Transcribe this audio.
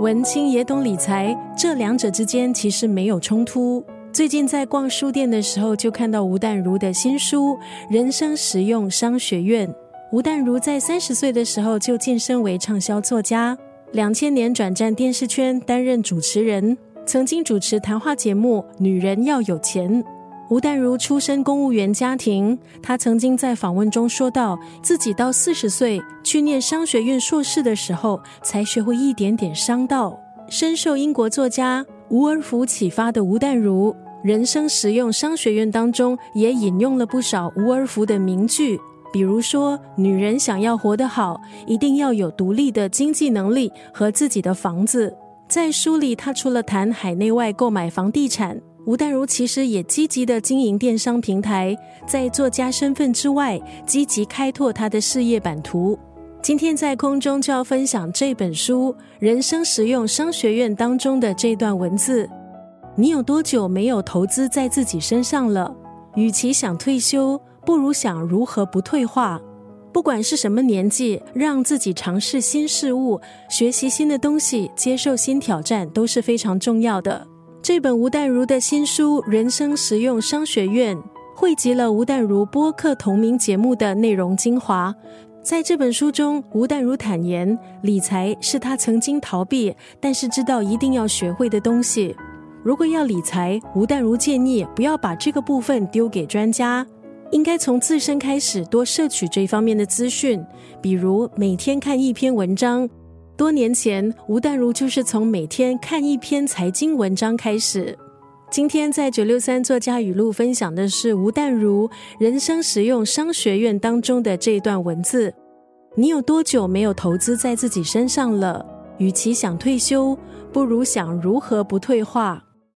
文青也懂理财，这两者之间其实没有冲突。最近在逛书店的时候，就看到吴淡如的新书《人生实用商学院》。吴淡如在三十岁的时候就晋升为畅销作家，两千年转战电视圈担任主持人，曾经主持谈话节目《女人要有钱》。吴淡如出身公务员家庭，她曾经在访问中说到，自己到四十岁去念商学院硕士的时候，才学会一点点商道。深受英国作家吴尔福启发的吴淡如，人生实用商学院当中也引用了不少吴尔福的名句，比如说，女人想要活得好，一定要有独立的经济能力和自己的房子。在书里，他除了谈海内外购买房地产。吴淡如其实也积极的经营电商平台，在作家身份之外，积极开拓他的事业版图。今天在空中就要分享这本书《人生实用商学院》当中的这段文字：你有多久没有投资在自己身上了？与其想退休，不如想如何不退化。不管是什么年纪，让自己尝试新事物、学习新的东西、接受新挑战，都是非常重要的。这本吴淡如的新书《人生实用商学院》汇集了吴淡如播客同名节目的内容精华。在这本书中，吴淡如坦言，理财是他曾经逃避，但是知道一定要学会的东西。如果要理财，吴淡如建议不要把这个部分丢给专家，应该从自身开始多摄取这方面的资讯，比如每天看一篇文章。多年前，吴淡如就是从每天看一篇财经文章开始。今天在九六三作家语录分享的是吴淡如人生实用商学院当中的这一段文字：你有多久没有投资在自己身上了？与其想退休，不如想如何不退化。